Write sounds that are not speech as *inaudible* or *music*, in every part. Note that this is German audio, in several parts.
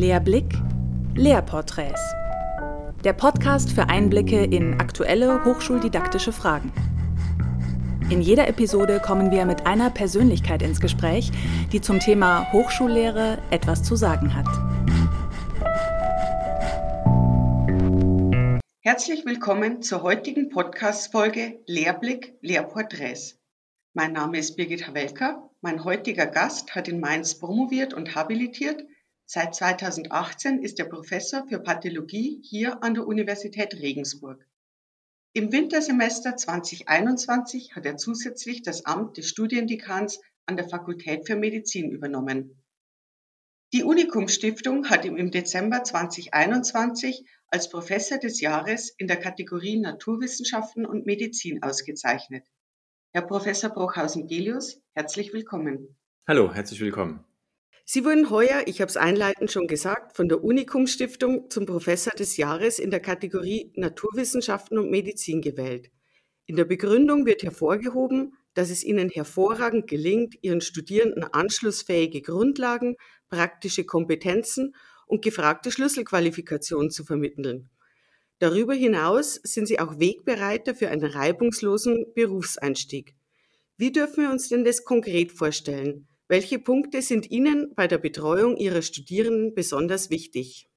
Lehrblick, Lehrporträts. Der Podcast für Einblicke in aktuelle hochschuldidaktische Fragen. In jeder Episode kommen wir mit einer Persönlichkeit ins Gespräch, die zum Thema Hochschullehre etwas zu sagen hat. Herzlich willkommen zur heutigen Podcast-Folge Lehrblick, Lehrporträts. Mein Name ist Birgit Hawelka. Mein heutiger Gast hat in Mainz promoviert und habilitiert. Seit 2018 ist er Professor für Pathologie hier an der Universität Regensburg. Im Wintersemester 2021 hat er zusätzlich das Amt des Studiendekans an der Fakultät für Medizin übernommen. Die Unikum Stiftung hat ihn im Dezember 2021 als Professor des Jahres in der Kategorie Naturwissenschaften und Medizin ausgezeichnet. Herr Professor Bruchhausen-Delius, herzlich willkommen. Hallo, herzlich willkommen. Sie wurden heuer, ich habe es einleitend schon gesagt, von der Unikum Stiftung zum Professor des Jahres in der Kategorie Naturwissenschaften und Medizin gewählt. In der Begründung wird hervorgehoben, dass es ihnen hervorragend gelingt, ihren Studierenden anschlussfähige Grundlagen, praktische Kompetenzen und gefragte Schlüsselqualifikationen zu vermitteln. Darüber hinaus sind sie auch Wegbereiter für einen reibungslosen Berufseinstieg. Wie dürfen wir uns denn das konkret vorstellen? Welche Punkte sind Ihnen bei der Betreuung Ihrer Studierenden besonders wichtig?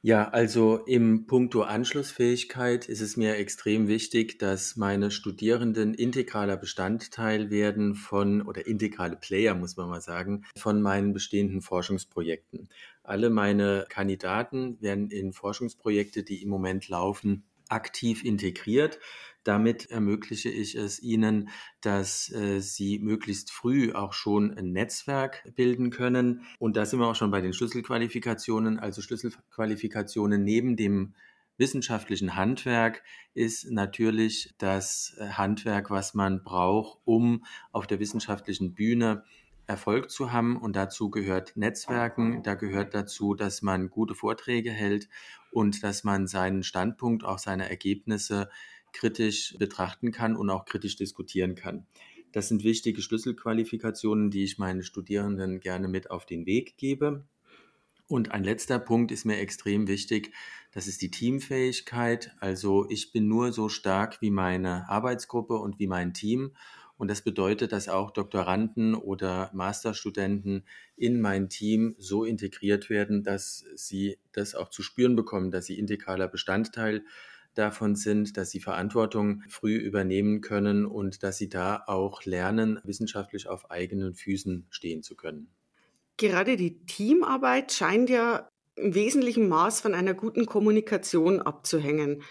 Ja, also im Punkto Anschlussfähigkeit ist es mir extrem wichtig, dass meine Studierenden integraler Bestandteil werden von, oder integrale Player, muss man mal sagen, von meinen bestehenden Forschungsprojekten. Alle meine Kandidaten werden in Forschungsprojekte, die im Moment laufen, aktiv integriert. Damit ermögliche ich es ihnen, dass äh, sie möglichst früh auch schon ein Netzwerk bilden können. Und da sind wir auch schon bei den Schlüsselqualifikationen. Also Schlüsselqualifikationen neben dem wissenschaftlichen Handwerk ist natürlich das Handwerk, was man braucht, um auf der wissenschaftlichen Bühne Erfolg zu haben. Und dazu gehört Netzwerken, da gehört dazu, dass man gute Vorträge hält und dass man seinen Standpunkt, auch seine Ergebnisse kritisch betrachten kann und auch kritisch diskutieren kann. Das sind wichtige Schlüsselqualifikationen, die ich meinen Studierenden gerne mit auf den Weg gebe. Und ein letzter Punkt ist mir extrem wichtig, das ist die Teamfähigkeit. Also ich bin nur so stark wie meine Arbeitsgruppe und wie mein Team. Und das bedeutet, dass auch Doktoranden oder Masterstudenten in mein Team so integriert werden, dass sie das auch zu spüren bekommen, dass sie integraler Bestandteil davon sind, dass sie Verantwortung früh übernehmen können und dass sie da auch lernen, wissenschaftlich auf eigenen Füßen stehen zu können. Gerade die Teamarbeit scheint ja im wesentlichen Maß von einer guten Kommunikation abzuhängen.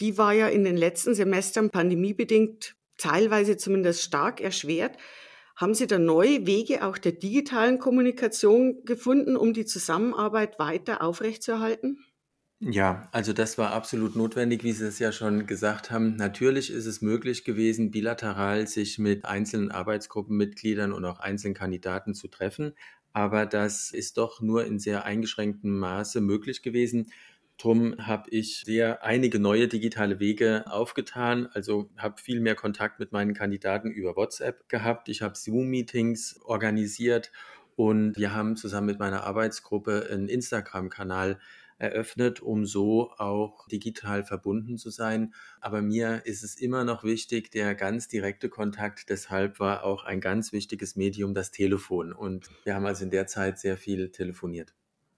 Die war ja in den letzten Semestern pandemiebedingt teilweise zumindest stark erschwert. Haben Sie da neue Wege auch der digitalen Kommunikation gefunden, um die Zusammenarbeit weiter aufrechtzuerhalten? Ja, also das war absolut notwendig, wie Sie es ja schon gesagt haben. Natürlich ist es möglich gewesen, bilateral sich mit einzelnen Arbeitsgruppenmitgliedern und auch einzelnen Kandidaten zu treffen. Aber das ist doch nur in sehr eingeschränktem Maße möglich gewesen. Drum habe ich sehr einige neue digitale Wege aufgetan. Also habe viel mehr Kontakt mit meinen Kandidaten über WhatsApp gehabt. Ich habe Zoom-Meetings organisiert und wir haben zusammen mit meiner Arbeitsgruppe einen Instagram-Kanal eröffnet, um so auch digital verbunden zu sein. Aber mir ist es immer noch wichtig, der ganz direkte Kontakt. Deshalb war auch ein ganz wichtiges Medium das Telefon. Und wir haben also in der Zeit sehr viel telefoniert.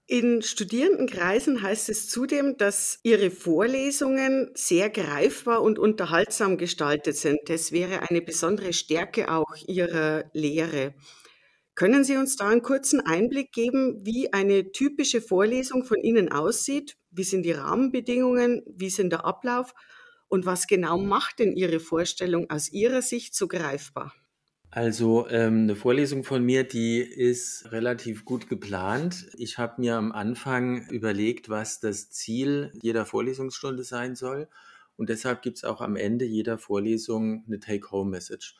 In Studierendenkreisen heißt es zudem, dass Ihre Vorlesungen sehr greifbar und unterhaltsam gestaltet sind. Das wäre eine besondere Stärke auch Ihrer Lehre. Können Sie uns da einen kurzen Einblick geben, wie eine typische Vorlesung von Ihnen aussieht? Wie sind die Rahmenbedingungen? Wie sind der Ablauf? Und was genau macht denn Ihre Vorstellung aus Ihrer Sicht so greifbar? Also ähm, eine Vorlesung von mir, die ist relativ gut geplant. Ich habe mir am Anfang überlegt, was das Ziel jeder Vorlesungsstunde sein soll. Und deshalb gibt es auch am Ende jeder Vorlesung eine Take-Home-Message.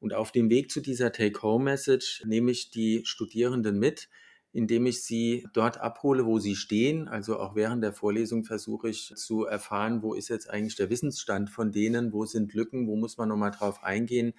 Und auf dem Weg zu dieser Take-Home-Message nehme ich die Studierenden mit, indem ich sie dort abhole, wo sie stehen. Also auch während der Vorlesung versuche ich zu erfahren, wo ist jetzt eigentlich der Wissensstand von denen, wo sind Lücken, wo muss man nochmal drauf eingehen,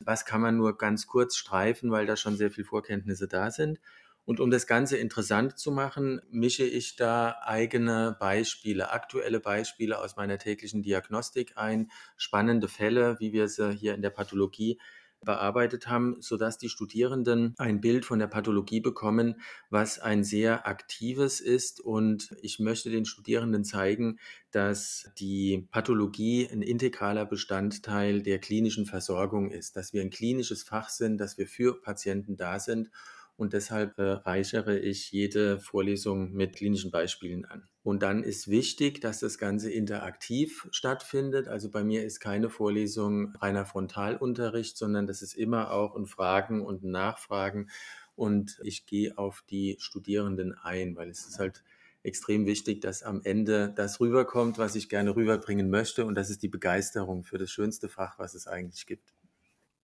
was kann man nur ganz kurz streifen, weil da schon sehr viel Vorkenntnisse da sind. Und um das Ganze interessant zu machen, mische ich da eigene Beispiele, aktuelle Beispiele aus meiner täglichen Diagnostik ein, spannende Fälle, wie wir sie hier in der Pathologie bearbeitet haben, sodass die Studierenden ein Bild von der Pathologie bekommen, was ein sehr aktives ist. Und ich möchte den Studierenden zeigen, dass die Pathologie ein integraler Bestandteil der klinischen Versorgung ist, dass wir ein klinisches Fach sind, dass wir für Patienten da sind und deshalb äh, reichere ich jede Vorlesung mit klinischen Beispielen an. Und dann ist wichtig, dass das Ganze interaktiv stattfindet. Also bei mir ist keine Vorlesung reiner Frontalunterricht, sondern das ist immer auch ein Fragen und ein Nachfragen. Und ich gehe auf die Studierenden ein, weil es ist halt extrem wichtig, dass am Ende das rüberkommt, was ich gerne rüberbringen möchte. Und das ist die Begeisterung für das schönste Fach, was es eigentlich gibt.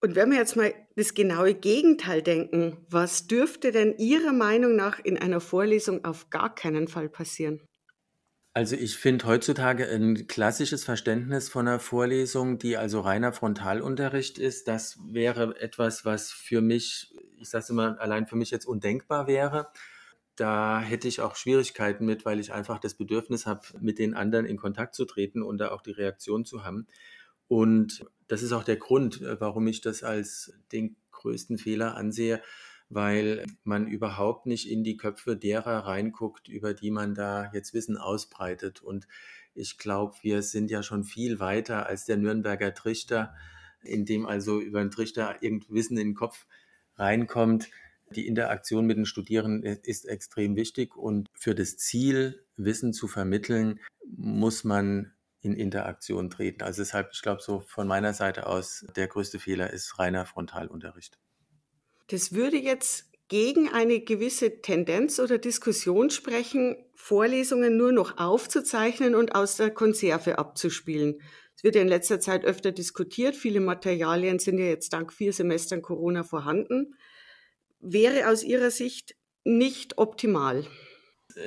Und wenn wir jetzt mal das genaue Gegenteil denken, was dürfte denn Ihrer Meinung nach in einer Vorlesung auf gar keinen Fall passieren? Also ich finde heutzutage ein klassisches Verständnis von einer Vorlesung, die also reiner Frontalunterricht ist, das wäre etwas, was für mich, ich sage es immer, allein für mich jetzt undenkbar wäre. Da hätte ich auch Schwierigkeiten mit, weil ich einfach das Bedürfnis habe, mit den anderen in Kontakt zu treten und da auch die Reaktion zu haben. Und das ist auch der Grund, äh, warum ich das als den größten Fehler ansehe, weil man überhaupt nicht in die Köpfe derer reinguckt, über die man da jetzt Wissen ausbreitet. Und ich glaube, wir sind ja schon viel weiter als der Nürnberger Trichter, in dem also über einen Trichter irgend Wissen in den Kopf reinkommt. Die Interaktion mit den Studierenden ist extrem wichtig und für das Ziel, Wissen zu vermitteln, muss man in Interaktion treten. Also deshalb, ich glaube, so von meiner Seite aus, der größte Fehler ist reiner Frontalunterricht. Das würde jetzt gegen eine gewisse Tendenz oder Diskussion sprechen, Vorlesungen nur noch aufzuzeichnen und aus der Konserve abzuspielen. Es wird ja in letzter Zeit öfter diskutiert. Viele Materialien sind ja jetzt dank vier Semestern Corona vorhanden. Wäre aus Ihrer Sicht nicht optimal.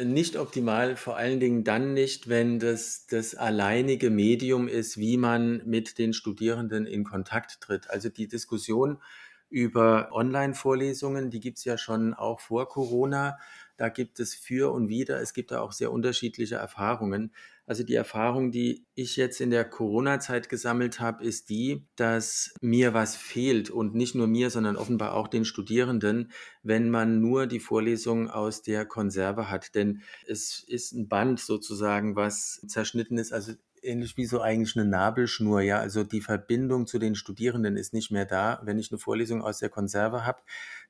Nicht optimal, vor allen Dingen dann nicht, wenn das das alleinige Medium ist, wie man mit den Studierenden in Kontakt tritt. Also die Diskussion über Online-Vorlesungen, die gibt es ja schon auch vor Corona. Da gibt es für und wider. Es gibt da auch sehr unterschiedliche Erfahrungen. Also die Erfahrung, die ich jetzt in der Corona-Zeit gesammelt habe, ist die, dass mir was fehlt und nicht nur mir, sondern offenbar auch den Studierenden, wenn man nur die Vorlesung aus der Konserve hat. Denn es ist ein Band sozusagen, was zerschnitten ist. Also ähnlich wie so eigentlich eine Nabelschnur, ja. Also die Verbindung zu den Studierenden ist nicht mehr da. Wenn ich eine Vorlesung aus der Konserve habe,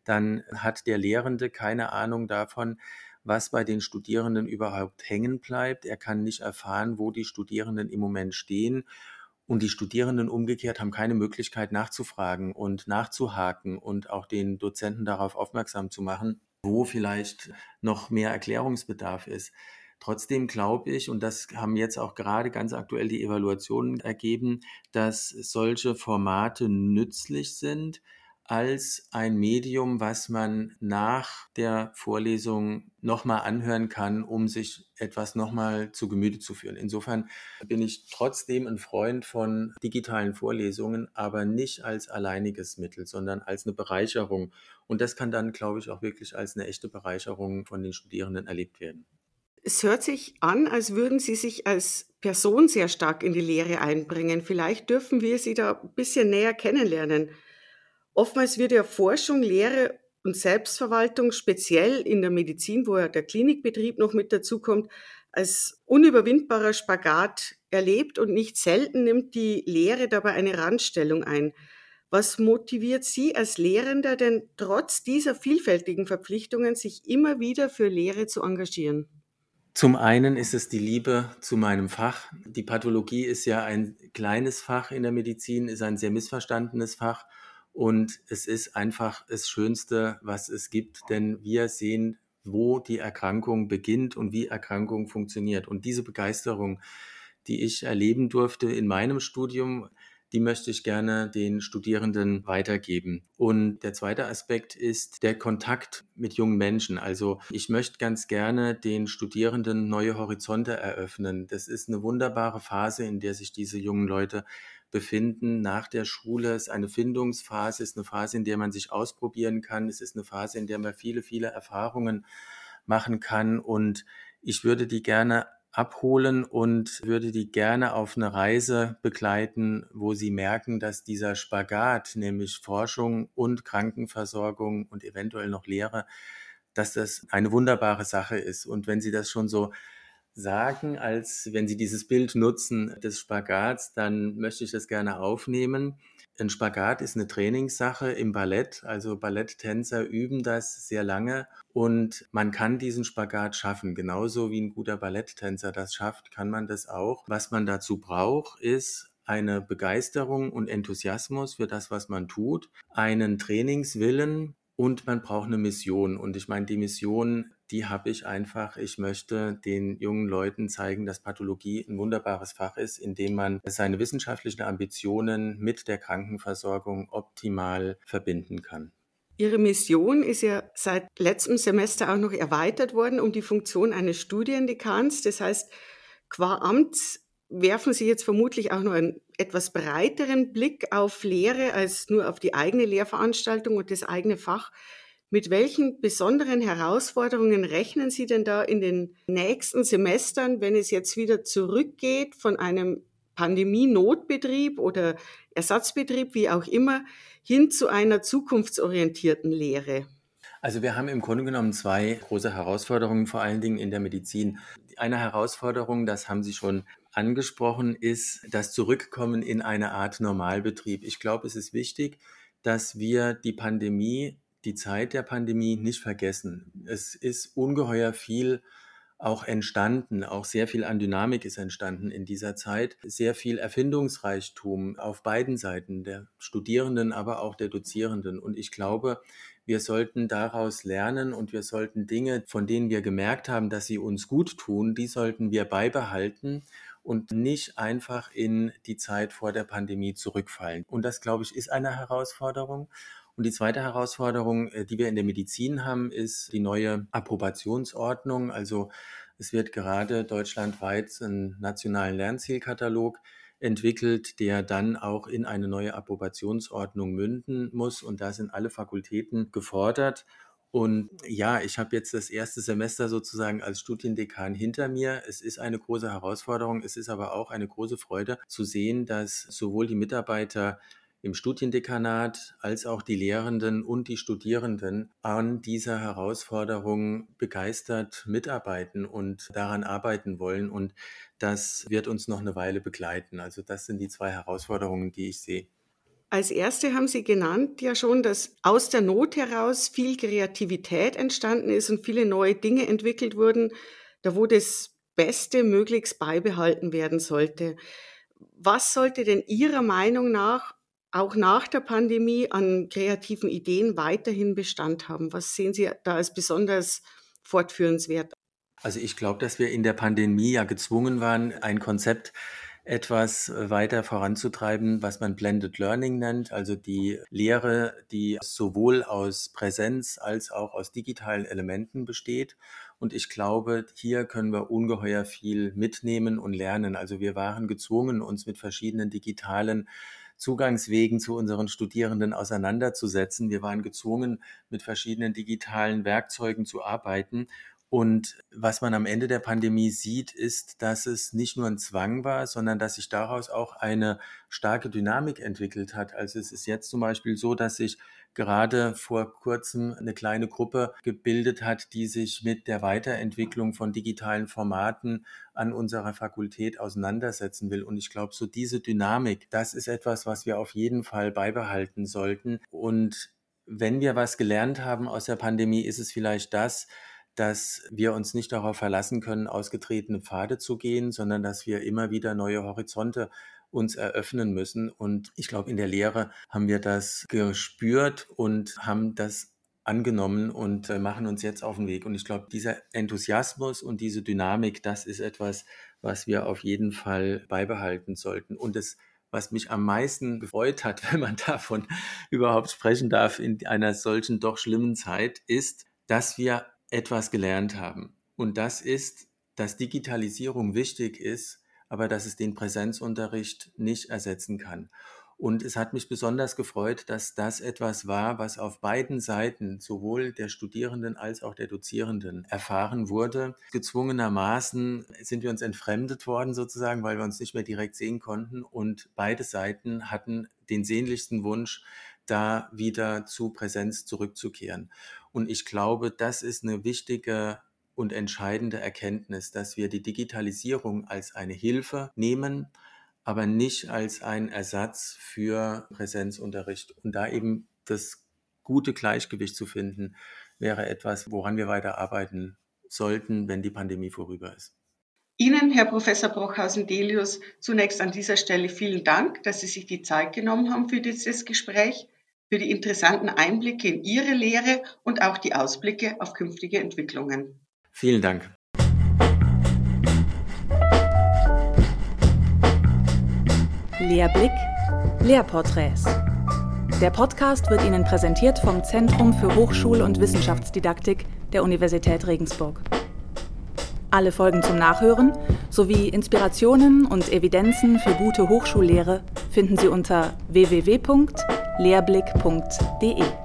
dann hat der Lehrende keine Ahnung davon, was bei den Studierenden überhaupt hängen bleibt. Er kann nicht erfahren, wo die Studierenden im Moment stehen. Und die Studierenden umgekehrt haben keine Möglichkeit nachzufragen und nachzuhaken und auch den Dozenten darauf aufmerksam zu machen, wo vielleicht noch mehr Erklärungsbedarf ist. Trotzdem glaube ich, und das haben jetzt auch gerade ganz aktuell die Evaluationen ergeben, dass solche Formate nützlich sind, als ein Medium, was man nach der Vorlesung nochmal anhören kann, um sich etwas nochmal zu Gemüte zu führen. Insofern bin ich trotzdem ein Freund von digitalen Vorlesungen, aber nicht als alleiniges Mittel, sondern als eine Bereicherung. Und das kann dann, glaube ich, auch wirklich als eine echte Bereicherung von den Studierenden erlebt werden. Es hört sich an, als würden Sie sich als Person sehr stark in die Lehre einbringen. Vielleicht dürfen wir Sie da ein bisschen näher kennenlernen. Oftmals wird ja Forschung, Lehre und Selbstverwaltung, speziell in der Medizin, wo ja der Klinikbetrieb noch mit dazukommt, als unüberwindbarer Spagat erlebt und nicht selten nimmt die Lehre dabei eine Randstellung ein. Was motiviert Sie als Lehrender denn trotz dieser vielfältigen Verpflichtungen, sich immer wieder für Lehre zu engagieren? Zum einen ist es die Liebe zu meinem Fach. Die Pathologie ist ja ein kleines Fach in der Medizin, ist ein sehr missverstandenes Fach und es ist einfach das Schönste, was es gibt, denn wir sehen, wo die Erkrankung beginnt und wie Erkrankung funktioniert. Und diese Begeisterung, die ich erleben durfte in meinem Studium, die möchte ich gerne den Studierenden weitergeben. Und der zweite Aspekt ist der Kontakt mit jungen Menschen. Also ich möchte ganz gerne den Studierenden neue Horizonte eröffnen. Das ist eine wunderbare Phase, in der sich diese jungen Leute befinden nach der Schule. Es ist eine Findungsphase, es ist eine Phase, in der man sich ausprobieren kann. Es ist eine Phase, in der man viele, viele Erfahrungen machen kann. Und ich würde die gerne abholen und würde die gerne auf eine Reise begleiten, wo sie merken, dass dieser Spagat, nämlich Forschung und Krankenversorgung und eventuell noch Lehre, dass das eine wunderbare Sache ist. Und wenn Sie das schon so sagen, als wenn Sie dieses Bild nutzen des Spagats, dann möchte ich das gerne aufnehmen. Ein Spagat ist eine Trainingssache im Ballett. Also Balletttänzer üben das sehr lange und man kann diesen Spagat schaffen. Genauso wie ein guter Balletttänzer das schafft, kann man das auch. Was man dazu braucht, ist eine Begeisterung und Enthusiasmus für das, was man tut, einen Trainingswillen und man braucht eine Mission. Und ich meine, die Mission, die habe ich einfach. Ich möchte den jungen Leuten zeigen, dass Pathologie ein wunderbares Fach ist, in dem man seine wissenschaftlichen Ambitionen mit der Krankenversorgung optimal verbinden kann. Ihre Mission ist ja seit letztem Semester auch noch erweitert worden um die Funktion eines Studiendekans. Das heißt, qua Amt werfen Sie jetzt vermutlich auch noch einen etwas breiteren Blick auf Lehre als nur auf die eigene Lehrveranstaltung und das eigene Fach. Mit welchen besonderen Herausforderungen rechnen Sie denn da in den nächsten Semestern, wenn es jetzt wieder zurückgeht von einem Pandemie-Notbetrieb oder Ersatzbetrieb, wie auch immer, hin zu einer zukunftsorientierten Lehre? Also wir haben im Grunde genommen zwei große Herausforderungen, vor allen Dingen in der Medizin. Eine Herausforderung, das haben Sie schon angesprochen, ist das Zurückkommen in eine Art Normalbetrieb. Ich glaube, es ist wichtig, dass wir die Pandemie, die Zeit der Pandemie nicht vergessen. Es ist ungeheuer viel auch entstanden, auch sehr viel an Dynamik ist entstanden in dieser Zeit, sehr viel Erfindungsreichtum auf beiden Seiten, der Studierenden, aber auch der Dozierenden. Und ich glaube, wir sollten daraus lernen und wir sollten Dinge, von denen wir gemerkt haben, dass sie uns gut tun, die sollten wir beibehalten und nicht einfach in die Zeit vor der Pandemie zurückfallen. Und das, glaube ich, ist eine Herausforderung. Und die zweite Herausforderung, äh, die wir in der Medizin haben, ist die neue Approbationsordnung. Also es wird gerade deutschlandweit einen nationalen Lernzielkatalog entwickelt, der dann auch in eine neue Approbationsordnung münden muss. Und da sind alle Fakultäten gefordert. Und ja, ich habe jetzt das erste Semester sozusagen als Studiendekan hinter mir. Es ist eine große Herausforderung. Es ist aber auch eine große Freude zu sehen, dass sowohl die Mitarbeiter im Studiendekanat als auch die Lehrenden und die Studierenden an dieser Herausforderung begeistert mitarbeiten und daran arbeiten wollen. Und das wird uns noch eine Weile begleiten. Also das sind die zwei Herausforderungen, die ich sehe. Als erste haben Sie genannt ja schon, dass aus der Not heraus viel Kreativität entstanden ist und viele neue Dinge entwickelt wurden, da wo das Beste möglichst beibehalten werden sollte. Was sollte denn Ihrer Meinung nach auch nach der Pandemie an kreativen Ideen weiterhin Bestand haben? Was sehen Sie da als besonders fortführenswert? Also ich glaube, dass wir in der Pandemie ja gezwungen waren, ein Konzept etwas äh, weiter voranzutreiben, was man Blended Learning nennt, also die Lehre, die sowohl aus Präsenz als auch aus digitalen Elementen besteht. Und ich glaube, hier können wir ungeheuer viel mitnehmen und lernen. Also wir waren gezwungen, uns mit verschiedenen digitalen Zugangswegen zu unseren Studierenden auseinanderzusetzen. Wir waren gezwungen, mit verschiedenen digitalen Werkzeugen zu arbeiten. Und was man am Ende der Pandemie sieht, ist, dass es nicht nur ein Zwang war, sondern dass sich daraus auch eine starke Dynamik entwickelt hat. Also es ist jetzt zum Beispiel so, dass sich gerade vor kurzem eine kleine Gruppe gebildet hat, die sich mit der Weiterentwicklung von digitalen Formaten an unserer Fakultät auseinandersetzen will. Und ich glaube, so diese Dynamik, das ist etwas, was wir auf jeden Fall beibehalten sollten. Und wenn wir was gelernt haben aus der Pandemie, ist es vielleicht das, dass wir uns nicht darauf verlassen können, ausgetretene Pfade zu gehen, sondern dass wir immer wieder neue Horizonte uns eröffnen müssen. Und ich glaube, in der Lehre haben wir das gespürt und haben das angenommen und äh, machen uns jetzt auf den Weg. Und ich glaube, dieser Enthusiasmus und diese Dynamik, das ist etwas, was wir auf jeden Fall beibehalten sollten. Und das was mich am meisten gefreut hat, *laughs* wenn man davon überhaupt sprechen darf in einer solchen doch schlimmen Zeit, ist, dass wir etwas gelernt haben. Und das ist, dass Digitalisierung wichtig ist, aber dass es den Präsenzunterricht nicht ersetzen kann. Und es hat mich besonders gefreut, dass das etwas war, was auf beiden Seiten, sowohl der Studierenden als auch der Dozierenden, erfahren wurde. Gezwungenermaßen sind wir uns entfremdet worden sozusagen, weil wir uns nicht mehr direkt sehen konnten. Und beide Seiten hatten den sehnlichsten Wunsch, da wieder zu Präsenz zurückzukehren. Und ich glaube, das ist eine wichtige und entscheidende Erkenntnis, dass wir die Digitalisierung als eine Hilfe nehmen, aber nicht als ein Ersatz für Präsenzunterricht. Und da eben das gute Gleichgewicht zu finden, wäre etwas, woran wir weiter arbeiten sollten, wenn die Pandemie vorüber ist. Ihnen, Herr Professor Brochhausen-Delius, zunächst an dieser Stelle vielen Dank, dass Sie sich die Zeit genommen haben für dieses Gespräch, für die interessanten Einblicke in Ihre Lehre und auch die Ausblicke auf künftige Entwicklungen. Vielen Dank. Lehrblick, Lehrporträts. Der Podcast wird Ihnen präsentiert vom Zentrum für Hochschul- und Wissenschaftsdidaktik der Universität Regensburg. Alle Folgen zum Nachhören sowie Inspirationen und Evidenzen für gute Hochschullehre finden Sie unter www.lehrblick.de.